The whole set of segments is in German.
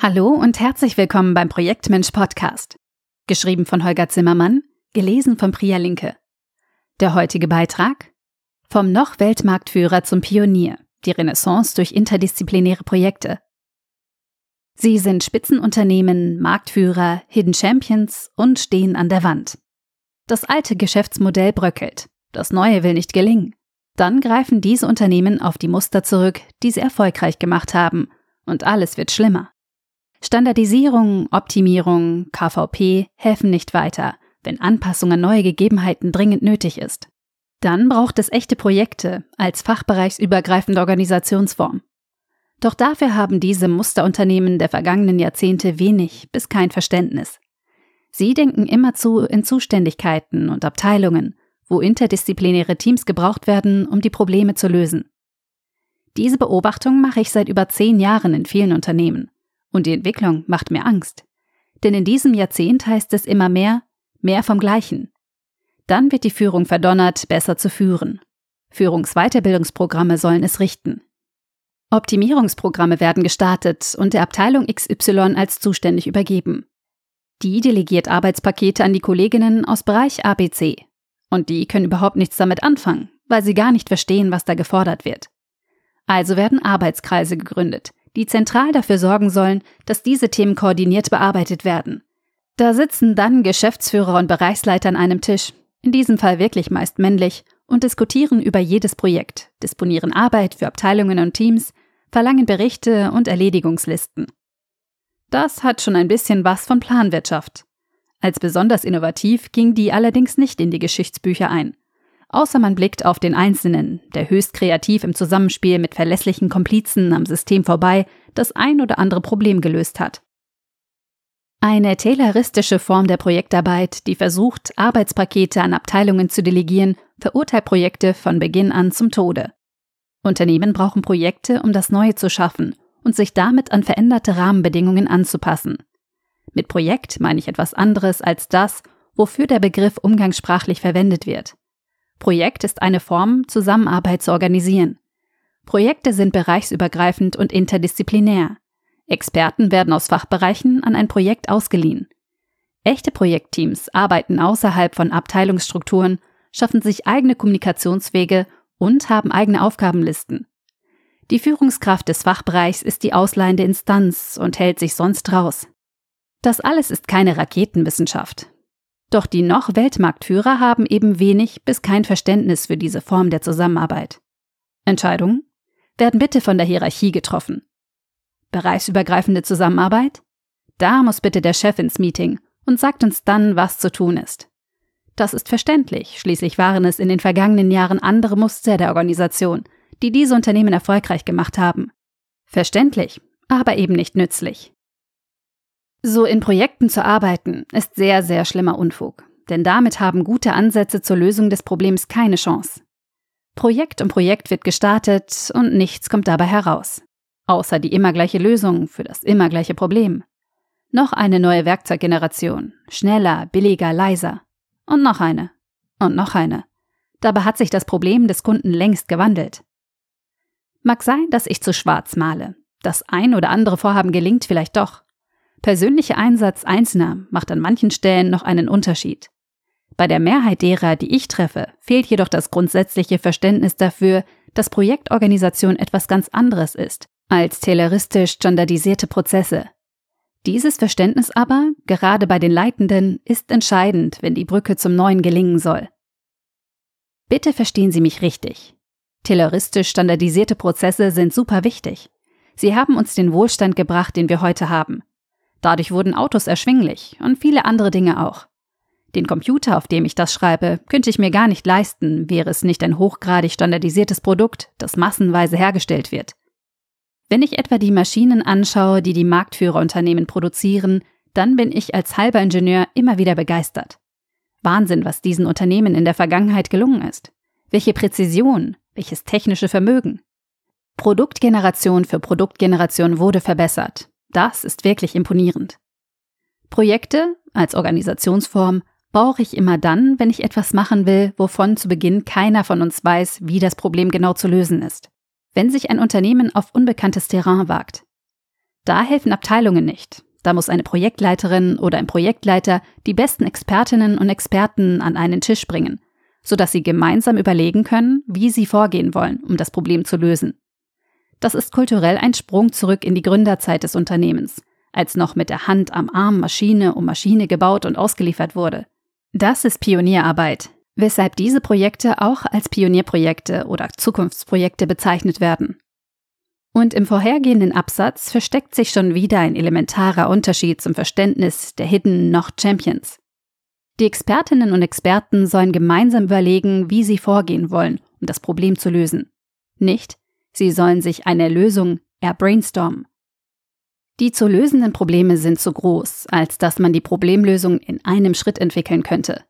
Hallo und herzlich willkommen beim Projektmensch Podcast. Geschrieben von Holger Zimmermann, gelesen von Priya Linke. Der heutige Beitrag? Vom noch Weltmarktführer zum Pionier. Die Renaissance durch interdisziplinäre Projekte. Sie sind Spitzenunternehmen, Marktführer, Hidden Champions und stehen an der Wand. Das alte Geschäftsmodell bröckelt. Das neue will nicht gelingen. Dann greifen diese Unternehmen auf die Muster zurück, die sie erfolgreich gemacht haben, und alles wird schlimmer. Standardisierung, Optimierung, KVP helfen nicht weiter, wenn Anpassung an neue Gegebenheiten dringend nötig ist. Dann braucht es echte Projekte als fachbereichsübergreifende Organisationsform. Doch dafür haben diese Musterunternehmen der vergangenen Jahrzehnte wenig bis kein Verständnis. Sie denken immerzu in Zuständigkeiten und Abteilungen, wo interdisziplinäre Teams gebraucht werden, um die Probleme zu lösen. Diese Beobachtung mache ich seit über zehn Jahren in vielen Unternehmen. Und die Entwicklung macht mir Angst. Denn in diesem Jahrzehnt heißt es immer mehr, mehr vom Gleichen. Dann wird die Führung verdonnert, besser zu führen. Führungsweiterbildungsprogramme sollen es richten. Optimierungsprogramme werden gestartet und der Abteilung XY als zuständig übergeben. Die delegiert Arbeitspakete an die Kolleginnen aus Bereich ABC. Und die können überhaupt nichts damit anfangen, weil sie gar nicht verstehen, was da gefordert wird. Also werden Arbeitskreise gegründet, die zentral dafür sorgen sollen, dass diese Themen koordiniert bearbeitet werden. Da sitzen dann Geschäftsführer und Bereichsleiter an einem Tisch, in diesem Fall wirklich meist männlich, und diskutieren über jedes Projekt, disponieren Arbeit für Abteilungen und Teams, verlangen Berichte und Erledigungslisten. Das hat schon ein bisschen was von Planwirtschaft. Als besonders innovativ ging die allerdings nicht in die Geschichtsbücher ein außer man blickt auf den Einzelnen, der höchst kreativ im Zusammenspiel mit verlässlichen Komplizen am System vorbei das ein oder andere Problem gelöst hat. Eine tayloristische Form der Projektarbeit, die versucht, Arbeitspakete an Abteilungen zu delegieren, verurteilt Projekte von Beginn an zum Tode. Unternehmen brauchen Projekte, um das Neue zu schaffen und sich damit an veränderte Rahmenbedingungen anzupassen. Mit Projekt meine ich etwas anderes als das, wofür der Begriff umgangssprachlich verwendet wird. Projekt ist eine Form, Zusammenarbeit zu organisieren. Projekte sind bereichsübergreifend und interdisziplinär. Experten werden aus Fachbereichen an ein Projekt ausgeliehen. Echte Projektteams arbeiten außerhalb von Abteilungsstrukturen, schaffen sich eigene Kommunikationswege und haben eigene Aufgabenlisten. Die Führungskraft des Fachbereichs ist die ausleihende Instanz und hält sich sonst raus. Das alles ist keine Raketenwissenschaft. Doch die noch Weltmarktführer haben eben wenig bis kein Verständnis für diese Form der Zusammenarbeit. Entscheidungen werden bitte von der Hierarchie getroffen. Bereichsübergreifende Zusammenarbeit? Da muss bitte der Chef ins Meeting und sagt uns dann, was zu tun ist. Das ist verständlich, schließlich waren es in den vergangenen Jahren andere Muster der Organisation, die diese Unternehmen erfolgreich gemacht haben. Verständlich, aber eben nicht nützlich. So in Projekten zu arbeiten, ist sehr, sehr schlimmer Unfug, denn damit haben gute Ansätze zur Lösung des Problems keine Chance. Projekt um Projekt wird gestartet und nichts kommt dabei heraus. Außer die immer gleiche Lösung für das immer gleiche Problem. Noch eine neue Werkzeuggeneration. Schneller, billiger, leiser. Und noch eine. Und noch eine. Dabei hat sich das Problem des Kunden längst gewandelt. Mag sein, dass ich zu schwarz male. Das ein oder andere Vorhaben gelingt vielleicht doch. Persönlicher Einsatz Einzelner macht an manchen Stellen noch einen Unterschied. Bei der Mehrheit derer, die ich treffe, fehlt jedoch das grundsätzliche Verständnis dafür, dass Projektorganisation etwas ganz anderes ist als tayloristisch standardisierte Prozesse. Dieses Verständnis aber, gerade bei den Leitenden, ist entscheidend, wenn die Brücke zum Neuen gelingen soll. Bitte verstehen Sie mich richtig. Tayloristisch standardisierte Prozesse sind super wichtig. Sie haben uns den Wohlstand gebracht, den wir heute haben. Dadurch wurden Autos erschwinglich und viele andere Dinge auch. Den Computer, auf dem ich das schreibe, könnte ich mir gar nicht leisten, wäre es nicht ein hochgradig standardisiertes Produkt, das massenweise hergestellt wird. Wenn ich etwa die Maschinen anschaue, die die Marktführerunternehmen produzieren, dann bin ich als halber Ingenieur immer wieder begeistert. Wahnsinn, was diesen Unternehmen in der Vergangenheit gelungen ist. Welche Präzision, welches technische Vermögen. Produktgeneration für Produktgeneration wurde verbessert. Das ist wirklich imponierend. Projekte als Organisationsform brauche ich immer dann, wenn ich etwas machen will, wovon zu Beginn keiner von uns weiß, wie das Problem genau zu lösen ist. Wenn sich ein Unternehmen auf unbekanntes Terrain wagt. Da helfen Abteilungen nicht. Da muss eine Projektleiterin oder ein Projektleiter die besten Expertinnen und Experten an einen Tisch bringen, sodass sie gemeinsam überlegen können, wie sie vorgehen wollen, um das Problem zu lösen. Das ist kulturell ein Sprung zurück in die Gründerzeit des Unternehmens, als noch mit der Hand am Arm Maschine um Maschine gebaut und ausgeliefert wurde. Das ist Pionierarbeit, weshalb diese Projekte auch als Pionierprojekte oder Zukunftsprojekte bezeichnet werden. Und im vorhergehenden Absatz versteckt sich schon wieder ein elementarer Unterschied zum Verständnis der Hidden noch Champions. Die Expertinnen und Experten sollen gemeinsam überlegen, wie sie vorgehen wollen, um das Problem zu lösen. Nicht, sie sollen sich eine Lösung erbrainstormen. Die zu lösenden Probleme sind zu groß, als dass man die Problemlösung in einem Schritt entwickeln könnte.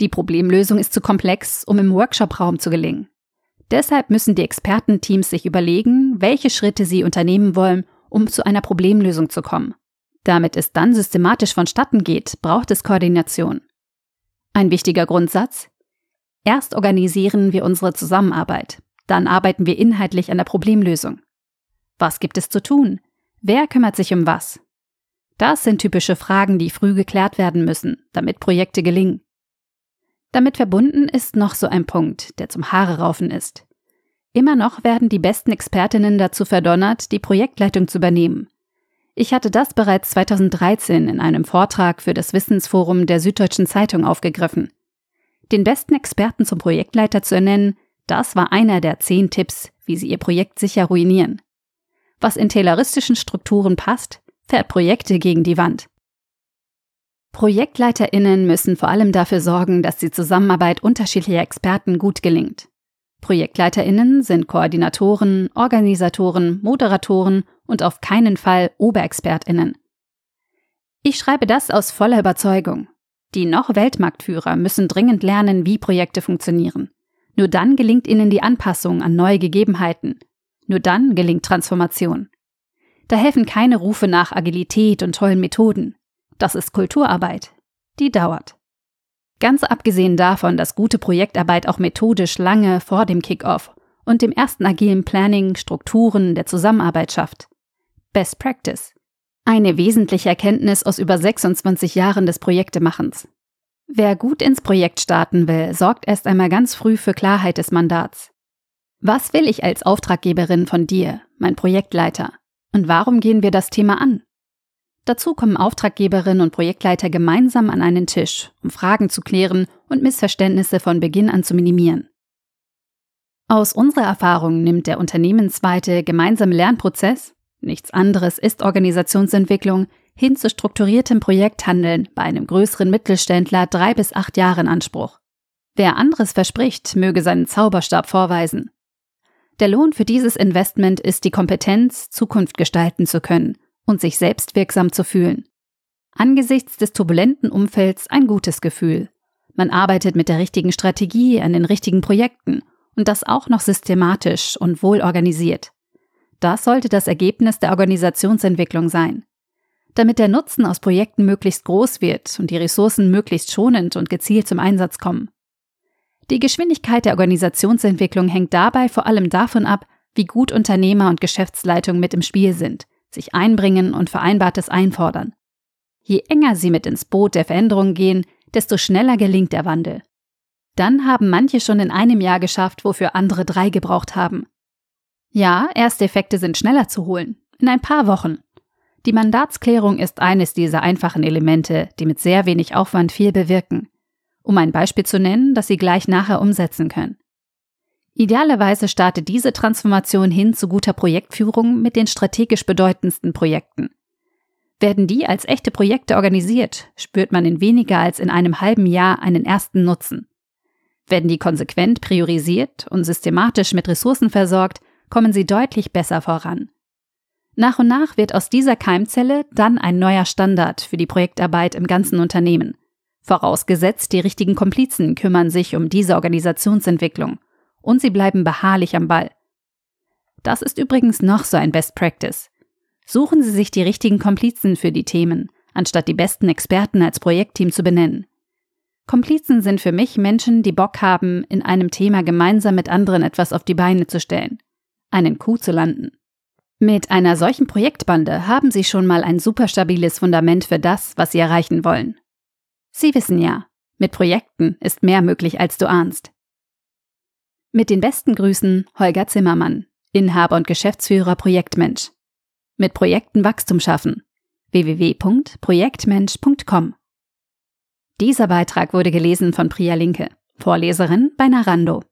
Die Problemlösung ist zu komplex, um im Workshopraum zu gelingen. Deshalb müssen die Expertenteams sich überlegen, welche Schritte sie unternehmen wollen, um zu einer Problemlösung zu kommen. Damit es dann systematisch vonstatten geht, braucht es Koordination. Ein wichtiger Grundsatz? Erst organisieren wir unsere Zusammenarbeit, dann arbeiten wir inhaltlich an der Problemlösung. Was gibt es zu tun? Wer kümmert sich um was? Das sind typische Fragen, die früh geklärt werden müssen, damit Projekte gelingen. Damit verbunden ist noch so ein Punkt, der zum Haare raufen ist. Immer noch werden die besten Expertinnen dazu verdonnert, die Projektleitung zu übernehmen. Ich hatte das bereits 2013 in einem Vortrag für das Wissensforum der Süddeutschen Zeitung aufgegriffen. Den besten Experten zum Projektleiter zu ernennen, das war einer der zehn Tipps, wie sie ihr Projekt sicher ruinieren. Was in tayloristischen Strukturen passt, fährt Projekte gegen die Wand. ProjektleiterInnen müssen vor allem dafür sorgen, dass die Zusammenarbeit unterschiedlicher Experten gut gelingt. ProjektleiterInnen sind Koordinatoren, Organisatoren, Moderatoren und auf keinen Fall OberexpertInnen. Ich schreibe das aus voller Überzeugung. Die noch Weltmarktführer müssen dringend lernen, wie Projekte funktionieren. Nur dann gelingt ihnen die Anpassung an neue Gegebenheiten. Nur dann gelingt Transformation. Da helfen keine Rufe nach Agilität und tollen Methoden. Das ist Kulturarbeit. Die dauert. Ganz abgesehen davon, dass gute Projektarbeit auch methodisch lange vor dem Kickoff und dem ersten agilen Planning Strukturen der Zusammenarbeit schafft. Best Practice. Eine wesentliche Erkenntnis aus über 26 Jahren des Projektemachens. Wer gut ins Projekt starten will, sorgt erst einmal ganz früh für Klarheit des Mandats. Was will ich als Auftraggeberin von dir, mein Projektleiter? Und warum gehen wir das Thema an? Dazu kommen Auftraggeberinnen und Projektleiter gemeinsam an einen Tisch, um Fragen zu klären und Missverständnisse von Beginn an zu minimieren. Aus unserer Erfahrung nimmt der unternehmensweite gemeinsame Lernprozess, nichts anderes ist Organisationsentwicklung, hin zu strukturiertem Projekthandeln bei einem größeren Mittelständler drei bis acht Jahre in Anspruch. Wer anderes verspricht, möge seinen Zauberstab vorweisen. Der Lohn für dieses Investment ist die Kompetenz, Zukunft gestalten zu können und sich selbstwirksam zu fühlen. Angesichts des turbulenten Umfelds ein gutes Gefühl. Man arbeitet mit der richtigen Strategie an den richtigen Projekten und das auch noch systematisch und wohl organisiert. Das sollte das Ergebnis der Organisationsentwicklung sein. Damit der Nutzen aus Projekten möglichst groß wird und die Ressourcen möglichst schonend und gezielt zum Einsatz kommen. Die Geschwindigkeit der Organisationsentwicklung hängt dabei vor allem davon ab, wie gut Unternehmer und Geschäftsleitung mit im Spiel sind sich einbringen und Vereinbartes einfordern. Je enger sie mit ins Boot der Veränderung gehen, desto schneller gelingt der Wandel. Dann haben manche schon in einem Jahr geschafft, wofür andere drei gebraucht haben. Ja, erste Effekte sind schneller zu holen, in ein paar Wochen. Die Mandatsklärung ist eines dieser einfachen Elemente, die mit sehr wenig Aufwand viel bewirken. Um ein Beispiel zu nennen, das Sie gleich nachher umsetzen können. Idealerweise startet diese Transformation hin zu guter Projektführung mit den strategisch bedeutendsten Projekten. Werden die als echte Projekte organisiert, spürt man in weniger als in einem halben Jahr einen ersten Nutzen. Werden die konsequent priorisiert und systematisch mit Ressourcen versorgt, kommen sie deutlich besser voran. Nach und nach wird aus dieser Keimzelle dann ein neuer Standard für die Projektarbeit im ganzen Unternehmen. Vorausgesetzt, die richtigen Komplizen kümmern sich um diese Organisationsentwicklung und sie bleiben beharrlich am Ball. Das ist übrigens noch so ein Best Practice. Suchen Sie sich die richtigen Komplizen für die Themen, anstatt die besten Experten als Projektteam zu benennen. Komplizen sind für mich Menschen, die Bock haben, in einem Thema gemeinsam mit anderen etwas auf die Beine zu stellen, einen Coup zu landen. Mit einer solchen Projektbande haben Sie schon mal ein super stabiles Fundament für das, was Sie erreichen wollen. Sie wissen ja, mit Projekten ist mehr möglich, als du ahnst. Mit den besten Grüßen, Holger Zimmermann, Inhaber und Geschäftsführer Projektmensch. Mit Projekten Wachstum schaffen. www.projektmensch.com. Dieser Beitrag wurde gelesen von Priya Linke, Vorleserin bei Narando.